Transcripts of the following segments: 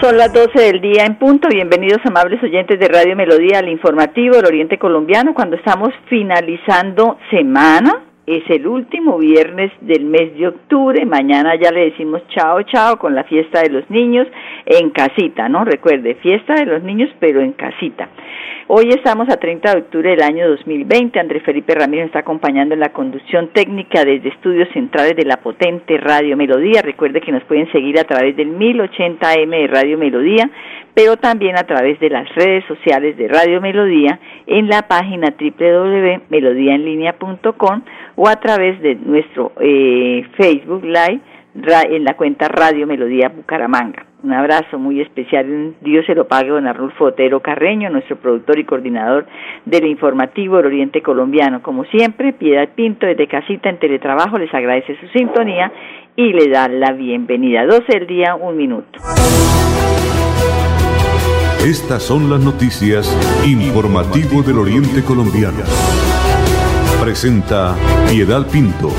Son las 12 del día en punto. Bienvenidos amables oyentes de Radio Melodía al informativo del Oriente Colombiano cuando estamos finalizando semana. Es el último viernes del mes de octubre. Mañana ya le decimos chao, chao con la fiesta de los niños en casita, ¿no? Recuerde, fiesta de los niños pero en casita. Hoy estamos a 30 de octubre del año 2020. Andrés Felipe Ramírez está acompañando en la conducción técnica desde estudios centrales de la potente Radio Melodía. Recuerde que nos pueden seguir a través del 1080M de Radio Melodía, pero también a través de las redes sociales de Radio Melodía en la página www.melodiaenlinea.com o a través de nuestro eh, Facebook Live en la cuenta Radio Melodía Bucaramanga. Un abrazo muy especial, Dios se lo pague, don Arnulfo Otero Carreño, nuestro productor y coordinador del informativo del Oriente Colombiano. Como siempre, Piedad Pinto desde Casita en Teletrabajo les agradece su sintonía y le da la bienvenida. 12 del día, un minuto. Estas son las noticias informativo del Oriente Colombiano. Presenta Piedad Pinto.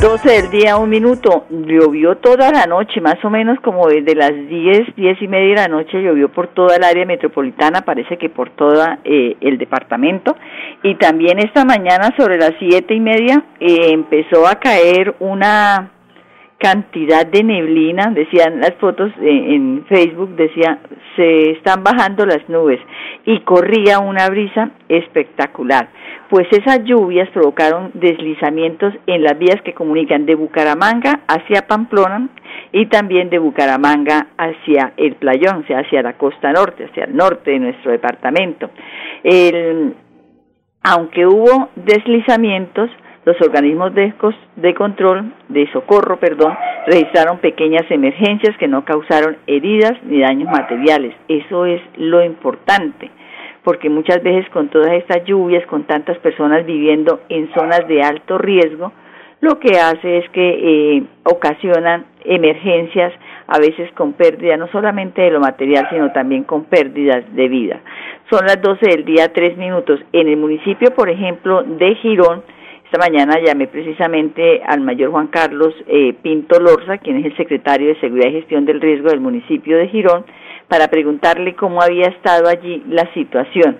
12 del día, un minuto. Llovió toda la noche, más o menos como desde las 10, 10 y media de la noche, llovió por toda el área metropolitana, parece que por todo eh, el departamento. Y también esta mañana, sobre las 7 y media, eh, empezó a caer una cantidad de neblina, decían las fotos en Facebook, decía, se están bajando las nubes y corría una brisa espectacular, pues esas lluvias provocaron deslizamientos en las vías que comunican de Bucaramanga hacia Pamplona y también de Bucaramanga hacia el Playón, o sea, hacia la costa norte, hacia el norte de nuestro departamento. El, aunque hubo deslizamientos, los organismos de, de control, de socorro, perdón, registraron pequeñas emergencias que no causaron heridas ni daños materiales. Eso es lo importante, porque muchas veces con todas estas lluvias, con tantas personas viviendo en zonas de alto riesgo, lo que hace es que eh, ocasionan emergencias, a veces con pérdida no solamente de lo material, sino también con pérdidas de vida. Son las 12 del día, tres minutos. En el municipio, por ejemplo, de Girón, esta mañana llamé precisamente al mayor Juan Carlos eh, Pinto Lorza, quien es el secretario de Seguridad y Gestión del Riesgo del municipio de Girón, para preguntarle cómo había estado allí la situación.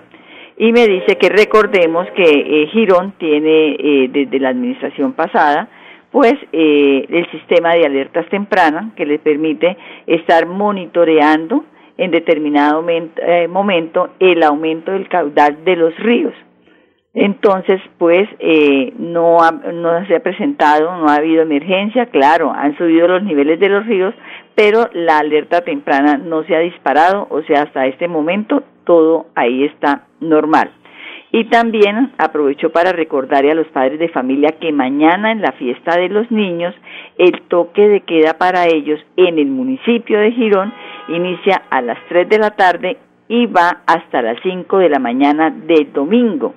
Y me dice que recordemos que eh, Girón tiene eh, desde la administración pasada pues el sistema de alertas tempranas que le permite estar monitoreando en determinado momento el aumento del caudal de los ríos entonces, pues eh, no, no se ha presentado, no ha habido emergencia, claro, han subido los niveles de los ríos, pero la alerta temprana no se ha disparado, o sea, hasta este momento todo ahí está normal. Y también aprovecho para recordarle a los padres de familia que mañana en la fiesta de los niños el toque de queda para ellos en el municipio de Girón inicia a las 3 de la tarde y va hasta las 5 de la mañana del domingo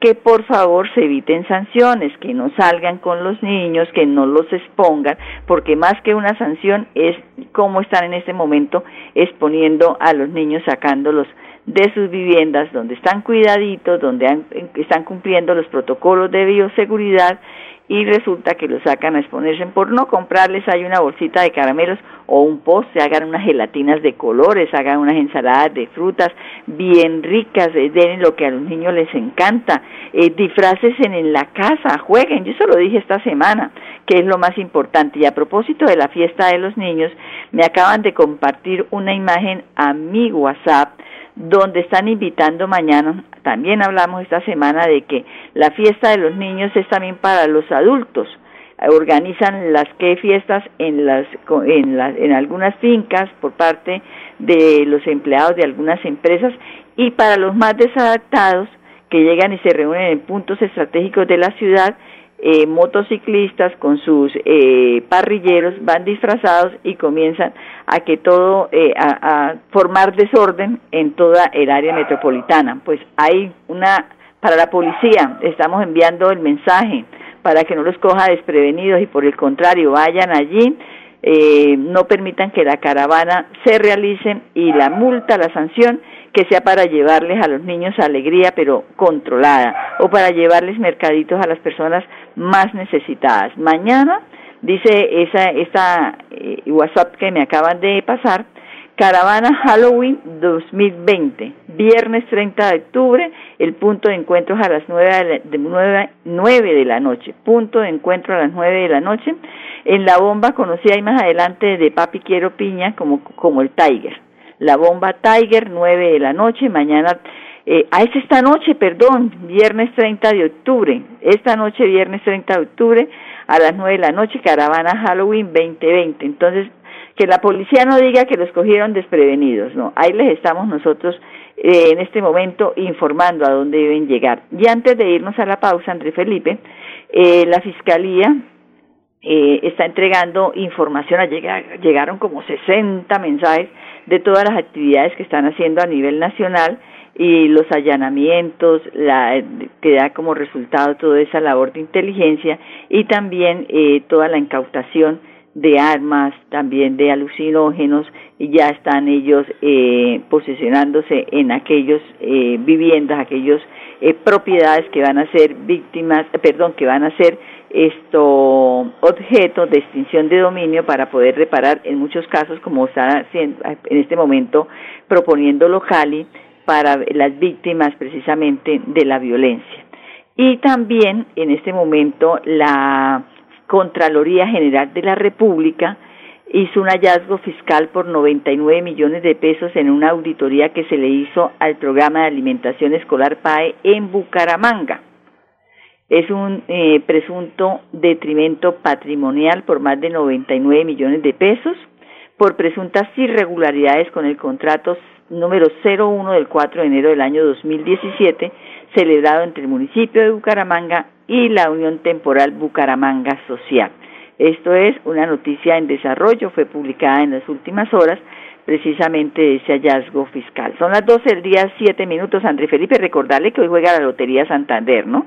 que por favor se eviten sanciones, que no salgan con los niños, que no los expongan, porque más que una sanción es cómo están en este momento exponiendo a los niños, sacándolos de sus viviendas, donde están cuidaditos, donde están cumpliendo los protocolos de bioseguridad y resulta que lo sacan a exponerse por no comprarles hay una bolsita de caramelos o un postre, hagan unas gelatinas de colores, hagan unas ensaladas de frutas bien ricas, eh, den lo que a los niños les encanta, eh, en la casa, jueguen, yo eso lo dije esta semana, que es lo más importante. Y a propósito de la fiesta de los niños, me acaban de compartir una imagen a mi WhatsApp donde están invitando mañana, también hablamos esta semana de que la fiesta de los niños es también para los adultos. Organizan las que fiestas en las en las en algunas fincas por parte de los empleados de algunas empresas y para los más desadaptados que llegan y se reúnen en puntos estratégicos de la ciudad eh, motociclistas con sus eh, parrilleros van disfrazados y comienzan a que todo, eh, a, a, formar desorden en toda el área metropolitana. Pues hay una, para la policía, estamos enviando el mensaje para que no los coja desprevenidos y por el contrario vayan allí, eh, no permitan que la caravana se realicen y la multa, la sanción, que sea para llevarles a los niños alegría pero controlada o para llevarles mercaditos a las personas más necesitadas. Mañana, dice esa esta eh, WhatsApp que me acaban de pasar, Caravana Halloween 2020, viernes 30 de octubre, el punto de encuentro es a las 9 de, la, 9, de la noche, punto de encuentro a las 9 de la noche, en la bomba conocida ahí más adelante de Papi Quiero Piña como, como el Tiger, la bomba Tiger 9 de la noche, mañana, eh, ah, es esta noche, perdón, viernes 30 de octubre, esta noche viernes 30 de octubre a las 9 de la noche, Caravana Halloween 2020, entonces que la policía no diga que los cogieron desprevenidos, no, ahí les estamos nosotros eh, en este momento informando a dónde deben llegar. Y antes de irnos a la pausa, André Felipe, eh, la Fiscalía eh, está entregando información, llegaron como 60 mensajes de todas las actividades que están haciendo a nivel nacional y los allanamientos, la, que da como resultado toda esa labor de inteligencia y también eh, toda la incautación de armas, también de alucinógenos, ya están ellos eh, posicionándose en aquellos eh, viviendas, aquellos eh, propiedades que van a ser víctimas, eh, perdón, que van a ser esto objetos de extinción de dominio para poder reparar en muchos casos, como está haciendo en este momento proponiendo Cali para las víctimas precisamente de la violencia. Y también en este momento la Contraloría General de la República hizo un hallazgo fiscal por 99 millones de pesos en una auditoría que se le hizo al programa de alimentación escolar PAE en Bucaramanga. Es un eh, presunto detrimento patrimonial por más de 99 millones de pesos por presuntas irregularidades con el contrato número 01 del 4 de enero del año 2017 celebrado entre el municipio de Bucaramanga y la Unión Temporal Bucaramanga Social. Esto es una noticia en desarrollo, fue publicada en las últimas horas precisamente ese hallazgo fiscal. Son las 12 del día, 7 minutos. André Felipe, recordarle que hoy juega la Lotería Santander, ¿no?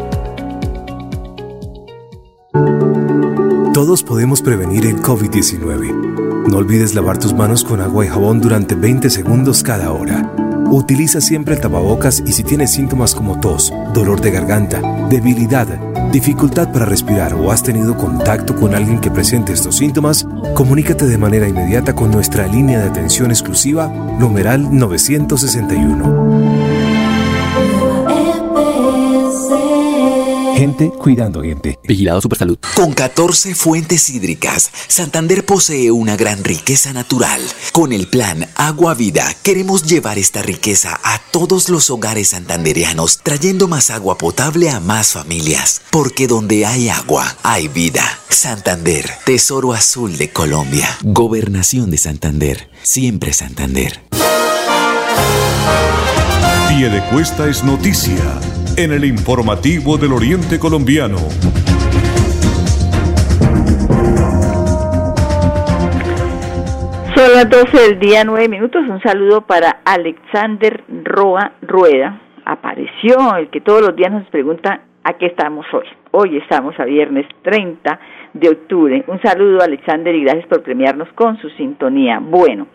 Todos podemos prevenir el COVID-19. No olvides lavar tus manos con agua y jabón durante 20 segundos cada hora. Utiliza siempre el tapabocas y si tienes síntomas como tos, dolor de garganta, debilidad, dificultad para respirar o has tenido contacto con alguien que presente estos síntomas, comunícate de manera inmediata con nuestra línea de atención exclusiva, numeral 961. Gente cuidando gente. Vigilado Supersalud. Con 14 fuentes hídricas, Santander posee una gran riqueza natural. Con el plan Agua Vida, queremos llevar esta riqueza a todos los hogares santanderianos, trayendo más agua potable a más familias. Porque donde hay agua, hay vida. Santander, Tesoro Azul de Colombia. Gobernación de Santander. Siempre Santander. Pie de Cuesta es noticia en el informativo del Oriente Colombiano. Son las 12 del día, 9 minutos. Un saludo para Alexander Roa Rueda. Apareció el que todos los días nos pregunta a qué estamos hoy. Hoy estamos a viernes 30 de octubre. Un saludo, Alexander, y gracias por premiarnos con su sintonía. Bueno,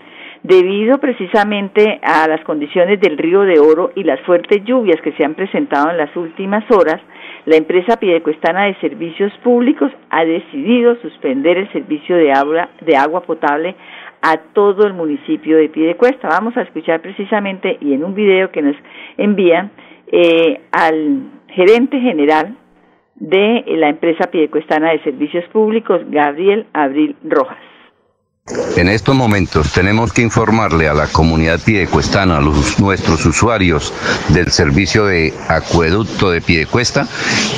debido precisamente a las condiciones del río de Oro y las fuertes lluvias que se han presentado en las últimas horas, la empresa Piedecuestana de Servicios Públicos ha decidido suspender el servicio de agua, de agua potable a todo el municipio de Piedecuesta. Vamos a escuchar precisamente y en un video que nos envían eh, al gerente general de la empresa Piedecuestana de Servicios Públicos, Gabriel Abril Rojas. En estos momentos tenemos que informarle a la comunidad piedecuestana, a los, nuestros usuarios del servicio de acueducto de Piedecuesta,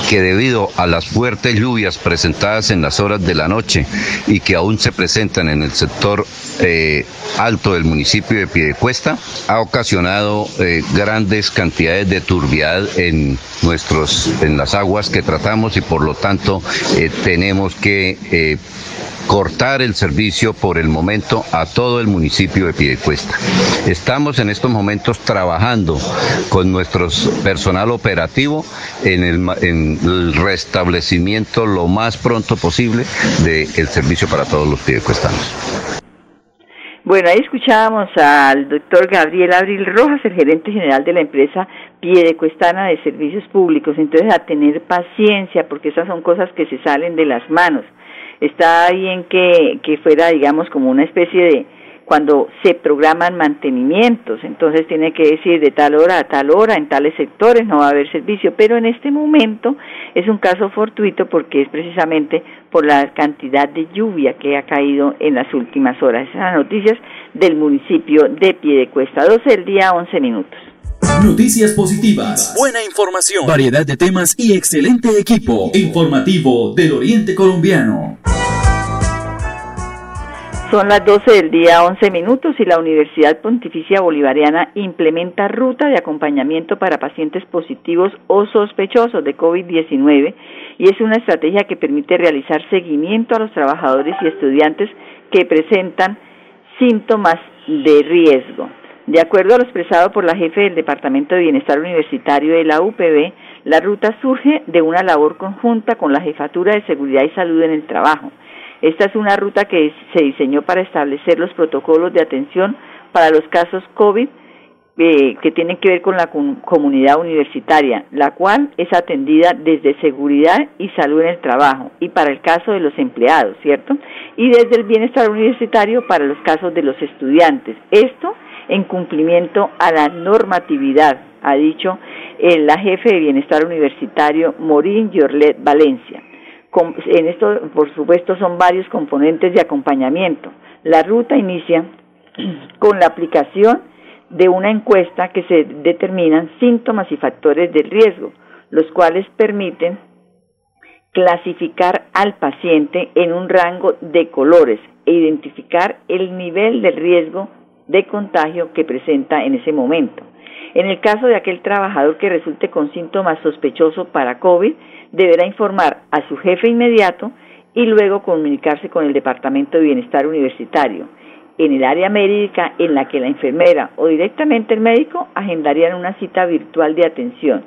que debido a las fuertes lluvias presentadas en las horas de la noche y que aún se presentan en el sector eh, alto del municipio de Piedecuesta, ha ocasionado eh, grandes cantidades de turbiedad en nuestros en las aguas que tratamos y por lo tanto eh, tenemos que cortar el servicio por el momento a todo el municipio de Piedecuesta. Estamos en estos momentos trabajando con nuestro personal operativo en el, restablecimiento lo más pronto posible del servicio para todos los piedecuestanos. Bueno, ahí escuchábamos al doctor Gabriel Abril Rojas, el gerente general de la empresa Piedecuestana de Servicios Públicos. Entonces, a tener paciencia, porque esas son cosas que se salen de las manos está bien que, que fuera, digamos, como una especie de, cuando se programan mantenimientos, entonces tiene que decir de tal hora a tal hora, en tales sectores no va a haber servicio, pero en este momento es un caso fortuito porque es precisamente por la cantidad de lluvia que ha caído en las últimas horas. Esas son las noticias del municipio de Piedecuesta, 12 del día, 11 minutos. Noticias positivas, buena información, variedad de temas y excelente equipo informativo del Oriente Colombiano. Son las 12 del día 11 minutos y la Universidad Pontificia Bolivariana implementa ruta de acompañamiento para pacientes positivos o sospechosos de COVID-19 y es una estrategia que permite realizar seguimiento a los trabajadores y estudiantes que presentan síntomas de riesgo. De acuerdo a lo expresado por la jefe del Departamento de Bienestar Universitario de la UPB, la ruta surge de una labor conjunta con la Jefatura de Seguridad y Salud en el Trabajo esta es una ruta que se diseñó para establecer los protocolos de atención para los casos COVID eh, que tienen que ver con la comunidad universitaria, la cual es atendida desde seguridad y salud en el trabajo y para el caso de los empleados, ¿cierto? Y desde el bienestar universitario para los casos de los estudiantes. Esto en cumplimiento a la normatividad, ha dicho eh, la jefe de bienestar universitario Morín Yorlet Valencia en esto, por supuesto, son varios componentes de acompañamiento. La ruta inicia con la aplicación de una encuesta que se determinan síntomas y factores de riesgo, los cuales permiten clasificar al paciente en un rango de colores e identificar el nivel de riesgo de contagio que presenta en ese momento. En el caso de aquel trabajador que resulte con síntomas sospechosos para COVID, deberá informar a su jefe inmediato y luego comunicarse con el Departamento de Bienestar Universitario. En el área médica en la que la enfermera o directamente el médico agendarían una cita virtual de atención.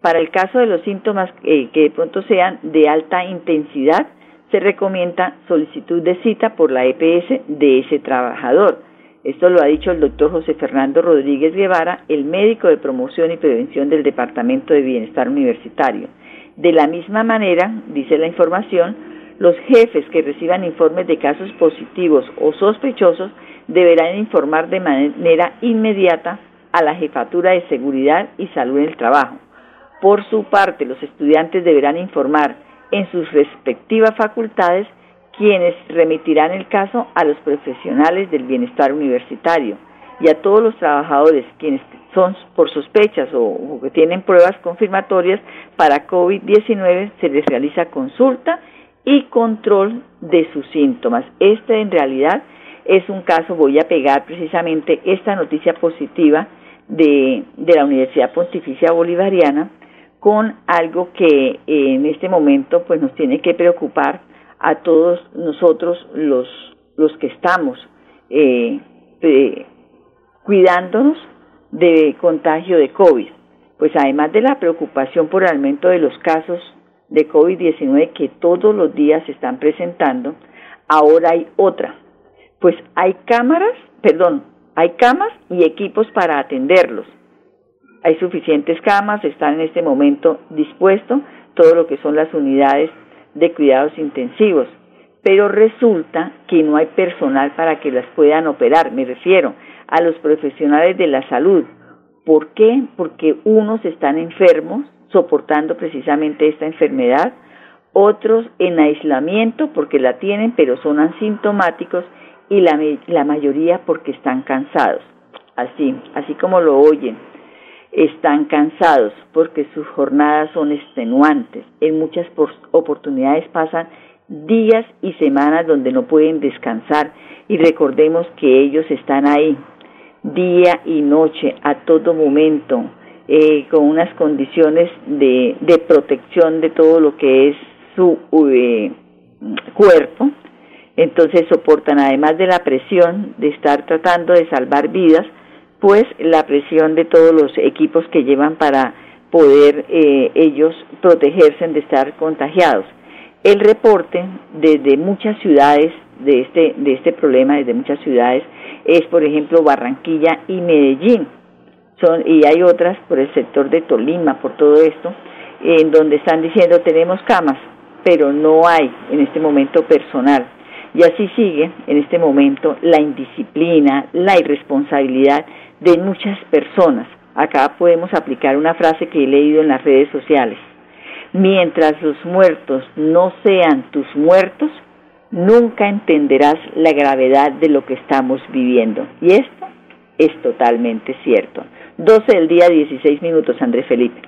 Para el caso de los síntomas eh, que de pronto sean de alta intensidad, se recomienda solicitud de cita por la EPS de ese trabajador. Esto lo ha dicho el doctor José Fernando Rodríguez Guevara, el médico de promoción y prevención del Departamento de Bienestar Universitario. De la misma manera, dice la información, los jefes que reciban informes de casos positivos o sospechosos deberán informar de manera inmediata a la Jefatura de Seguridad y Salud en el Trabajo. Por su parte, los estudiantes deberán informar en sus respectivas facultades quienes remitirán el caso a los profesionales del bienestar universitario y a todos los trabajadores quienes son por sospechas o, que tienen pruebas confirmatorias para COVID-19 se les realiza consulta y control de sus síntomas. Este en realidad es un caso, voy a pegar precisamente esta noticia positiva de, de la Universidad Pontificia Bolivariana con algo que en este momento pues nos tiene que preocupar a todos nosotros los, los que estamos eh, eh cuidándonos de contagio de COVID. Pues además de la preocupación por el aumento de los casos de COVID-19 que todos los días se están presentando, ahora hay otra. Pues hay cámaras, perdón, hay camas y equipos para atenderlos. Hay suficientes camas, están en este momento dispuestos todo lo que son las unidades de cuidados intensivos, pero resulta que no hay personal para que las puedan operar, me refiero a los profesionales de la salud. ¿Por qué? Porque unos están enfermos soportando precisamente esta enfermedad, otros en aislamiento porque la tienen pero son asintomáticos y la, la mayoría porque están cansados. Así, así como lo oyen, están cansados porque sus jornadas son extenuantes. En muchas oportunidades pasan días y semanas donde no pueden descansar y recordemos que ellos están ahí día y noche a todo momento eh, con unas condiciones de, de, protección de todo lo que es su eh, cuerpo entonces soportan además de la presión de estar tratando de salvar vidas pues la presión de todos los equipos que llevan para poder eh, ellos protegerse de estar contagiados. El reporte desde muchas ciudades de este, de este problema, desde muchas ciudades, es por ejemplo Barranquilla y Medellín. Son, y hay otras por el sector de Tolima, por todo esto, en donde están diciendo tenemos camas, pero no hay en este momento personal. Y así sigue en este momento la indisciplina, la irresponsabilidad de muchas personas. Acá podemos aplicar una frase que he leído en las redes sociales. Mientras los muertos no sean tus muertos, nunca entenderás la gravedad de lo que estamos viviendo. Y esto es totalmente cierto. 12 del día, 16 minutos, Andrés Felipe.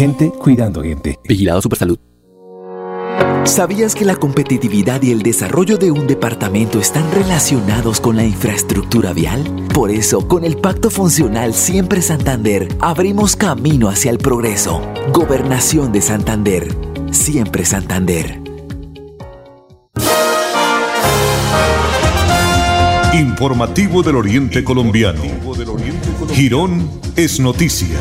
Gente cuidando gente. Vigilado Supersalud. ¿Sabías que la competitividad y el desarrollo de un departamento están relacionados con la infraestructura vial? Por eso, con el Pacto Funcional Siempre Santander, abrimos camino hacia el progreso. Gobernación de Santander. Siempre Santander. Informativo del Oriente Colombiano. Girón es noticia.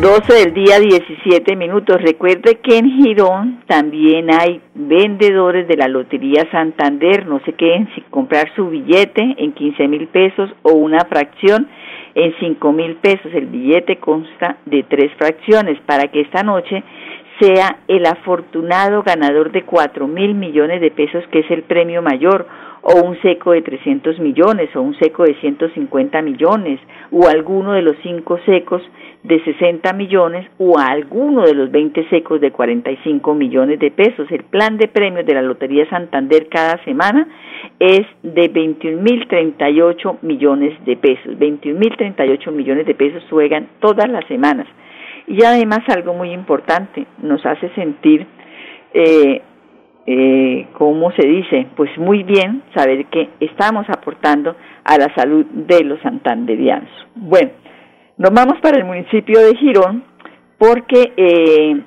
12 del día 17 minutos. Recuerde que en Girón también hay vendedores de la Lotería Santander. No se queden sin comprar su billete en 15 mil pesos o una fracción en 5 mil pesos. El billete consta de tres fracciones para que esta noche sea el afortunado ganador de 4 mil millones de pesos que es el premio mayor o un seco de 300 millones o un seco de 150 millones o alguno de los cinco secos de 60 millones o alguno de los 20 secos de 45 millones de pesos. El plan de premios de la Lotería Santander cada semana es de 21.038 millones de pesos. 21.038 millones de pesos juegan todas las semanas. Y además algo muy importante, nos hace sentir eh, eh, ¿cómo se dice? Pues muy bien saber que estamos aportando a la salud de los santanderianos. Bueno, nos vamos para el municipio de Girón porque eh,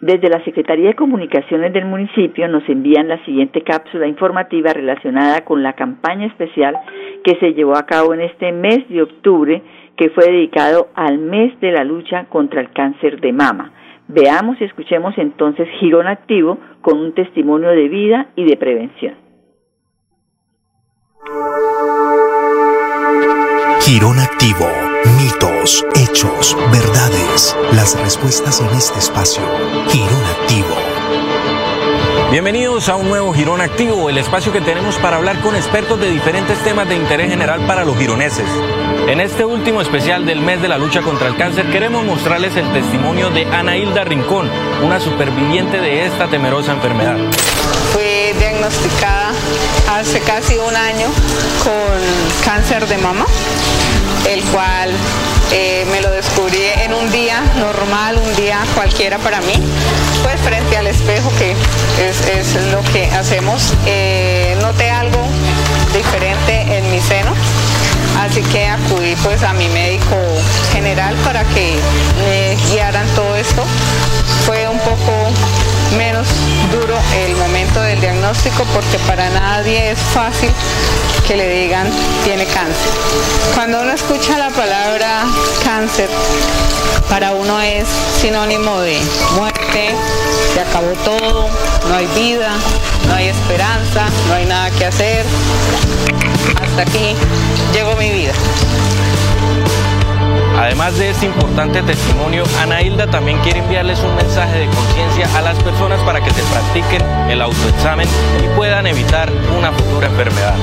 desde la Secretaría de Comunicaciones del municipio nos envían la siguiente cápsula informativa relacionada con la campaña especial que se llevó a cabo en este mes de octubre que fue dedicado al mes de la lucha contra el cáncer de mama. Veamos y escuchemos entonces Girón Activo con un testimonio de vida y de prevención. Girón Activo. Mitos, hechos, verdades. Las respuestas en este espacio. Girón Activo. Bienvenidos a un nuevo Girón Activo, el espacio que tenemos para hablar con expertos de diferentes temas de interés general para los gironeses. En este último especial del mes de la lucha contra el cáncer queremos mostrarles el testimonio de Ana Hilda Rincón, una superviviente de esta temerosa enfermedad. Fui diagnosticada hace casi un año con cáncer de mama, el cual eh, me lo descubrí en un día normal, un día cualquiera para mí, pues frente al espejo que es, lo que hacemos. Eh, noté algo diferente en mi seno, así que acudí pues a mi médico general para que me guiaran todo esto. El diagnóstico porque para nadie es fácil que le digan tiene cáncer. Cuando uno escucha la palabra cáncer, para uno es sinónimo de muerte, se acabó todo, no hay vida, no hay esperanza, no hay nada que hacer. Hasta aquí llegó mi vida. Además de este importante testimonio, Ana Hilda también quiere enviarles un mensaje de conciencia a las personas para que se practiquen el autoexamen y puedan evitar una futura enfermedad.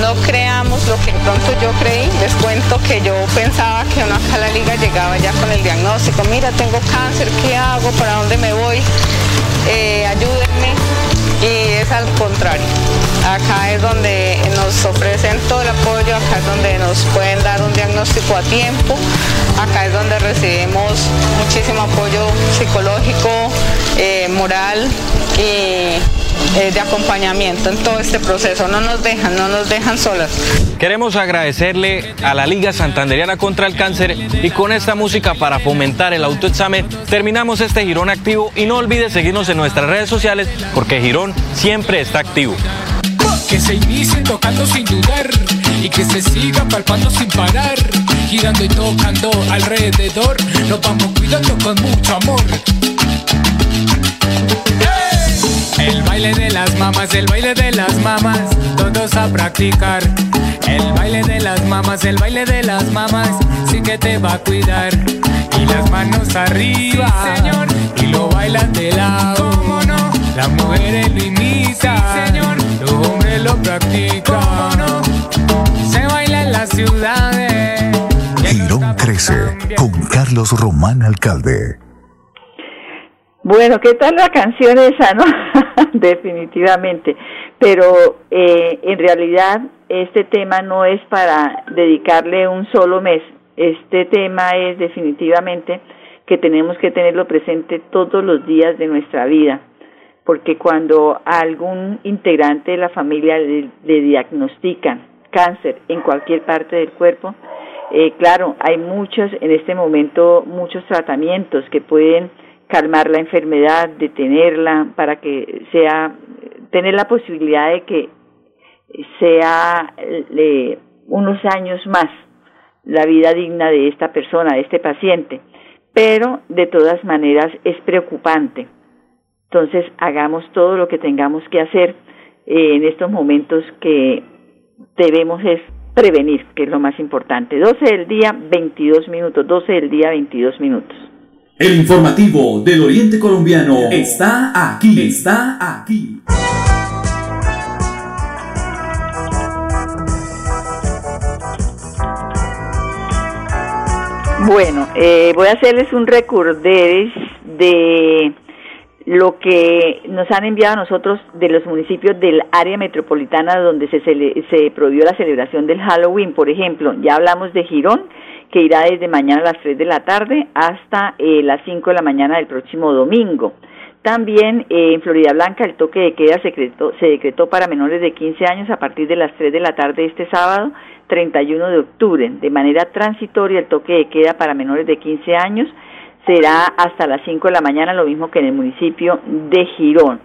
No creamos lo que pronto yo creí. Les cuento que yo pensaba que uno acá liga llegaba ya con el diagnóstico. Mira, tengo cáncer, ¿qué hago? ¿Para dónde me voy? Eh, ayúdenme. Y es al contrario. Acá es donde nos ofrecen todo el apoyo, acá es donde nos pueden dar un diagnóstico a tiempo, acá es donde recibimos muchísimo apoyo psicológico, eh, moral y eh, de acompañamiento en todo este proceso. No nos dejan, no nos dejan solas. Queremos agradecerle a la Liga Santanderiana contra el Cáncer y con esta música para fomentar el autoexamen terminamos este Girón activo y no olvide seguirnos en nuestras redes sociales porque Girón siempre está activo. Que se inicie tocando sin dudar y que se siga palpando sin parar, girando y tocando alrededor, nos vamos cuidando con mucho amor. El baile de las mamas, el baile de las mamas, todos a practicar. El baile de las mamas, el baile de las mamas, sí que te va a cuidar. Y las manos arriba, señor, y lo bailan de lado. ¿Cómo no? Las mujeres lo imitan, señor, los hombres lo practican. no? Se baila en las ciudades. Girón crece con Carlos Román Alcalde. Bueno, ¿qué tal la canción esa, no? Definitivamente. Pero eh, en realidad este tema no es para dedicarle un solo mes. Este tema es definitivamente que tenemos que tenerlo presente todos los días de nuestra vida. Porque cuando a algún integrante de la familia le, diagnostican cáncer en cualquier parte del cuerpo, eh, claro, hay muchos, en este momento, muchos tratamientos que pueden calmar la enfermedad, detenerla, para que sea, tener la posibilidad de que sea unos años más la vida digna de esta persona, de este paciente. Pero de todas maneras es preocupante. Entonces hagamos todo lo que tengamos que hacer eh, en estos momentos que debemos es prevenir, que es lo más importante. 12 del día, 22 minutos, 12 del día, 22 minutos. El informativo del Oriente Colombiano está aquí, está aquí. Bueno, eh, voy a hacerles un recorderis de lo que nos han enviado a nosotros de los municipios del área metropolitana donde se, se prohibió la celebración del Halloween, por ejemplo. Ya hablamos de Girón, que irá desde mañana a las 3 de la tarde hasta eh, las 5 de la mañana del próximo domingo. También eh, en Florida Blanca el toque de queda se decretó, se decretó para menores de 15 años a partir de las 3 de la tarde este sábado 31 de octubre. De manera transitoria el toque de queda para menores de 15 años será hasta las 5 de la mañana, lo mismo que en el municipio de Girón.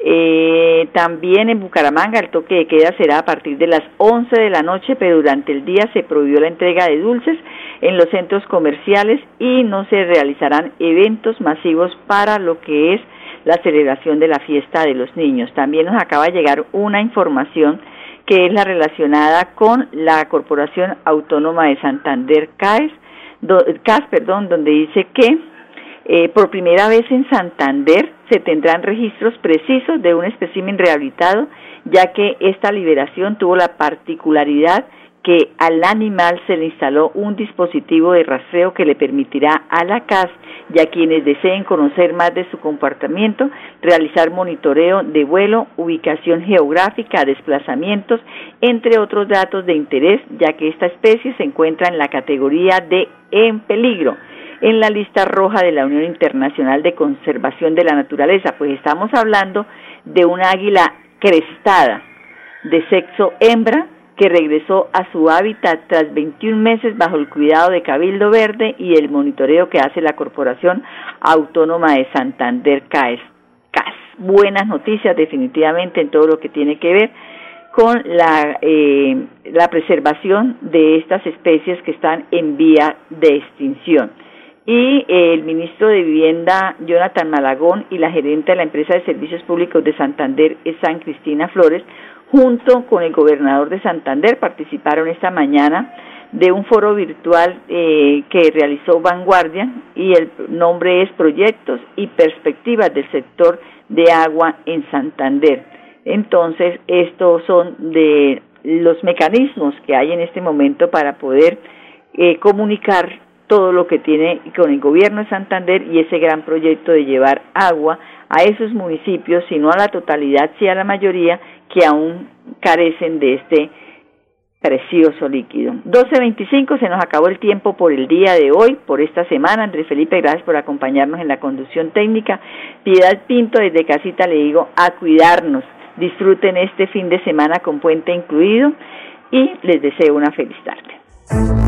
Eh, también en Bucaramanga el toque de queda será a partir de las 11 de la noche, pero durante el día se prohibió la entrega de dulces en los centros comerciales y no se realizarán eventos masivos para lo que es la celebración de la fiesta de los niños. También nos acaba de llegar una información que es la relacionada con la Corporación Autónoma de Santander CAES, CAS, perdón, donde dice que eh, por primera vez en Santander se tendrán registros precisos de un espécimen rehabilitado, ya que esta liberación tuvo la particularidad que al animal se le instaló un dispositivo de rastreo que le permitirá a la CAS y a quienes deseen conocer más de su comportamiento realizar monitoreo de vuelo, ubicación geográfica, desplazamientos, entre otros datos de interés, ya que esta especie se encuentra en la categoría de en peligro. En la lista roja de la Unión Internacional de Conservación de la Naturaleza, pues estamos hablando de una águila crestada de sexo hembra que regresó a su hábitat tras 21 meses bajo el cuidado de Cabildo Verde y el monitoreo que hace la Corporación Autónoma de Santander CAES. CAS. Buenas noticias definitivamente en todo lo que tiene que ver con la, eh, la preservación de estas especies que están en vía de extinción. Y el ministro de Vivienda, Jonathan Malagón, y la gerente de la empresa de servicios públicos de Santander, San Cristina Flores, junto con el gobernador de Santander, participaron esta mañana de un foro virtual eh, que realizó Vanguardia y el nombre es Proyectos y Perspectivas del Sector de Agua en Santander. Entonces, estos son de los mecanismos que hay en este momento para poder eh, comunicar todo lo que tiene con el gobierno de Santander y ese gran proyecto de llevar agua a esos municipios, si no a la totalidad, si a la mayoría, que aún carecen de este precioso líquido. 12.25, se nos acabó el tiempo por el día de hoy, por esta semana. Andrés Felipe, gracias por acompañarnos en la conducción técnica. Piedad Pinto, desde casita le digo a cuidarnos. Disfruten este fin de semana con puente incluido y les deseo una feliz tarde.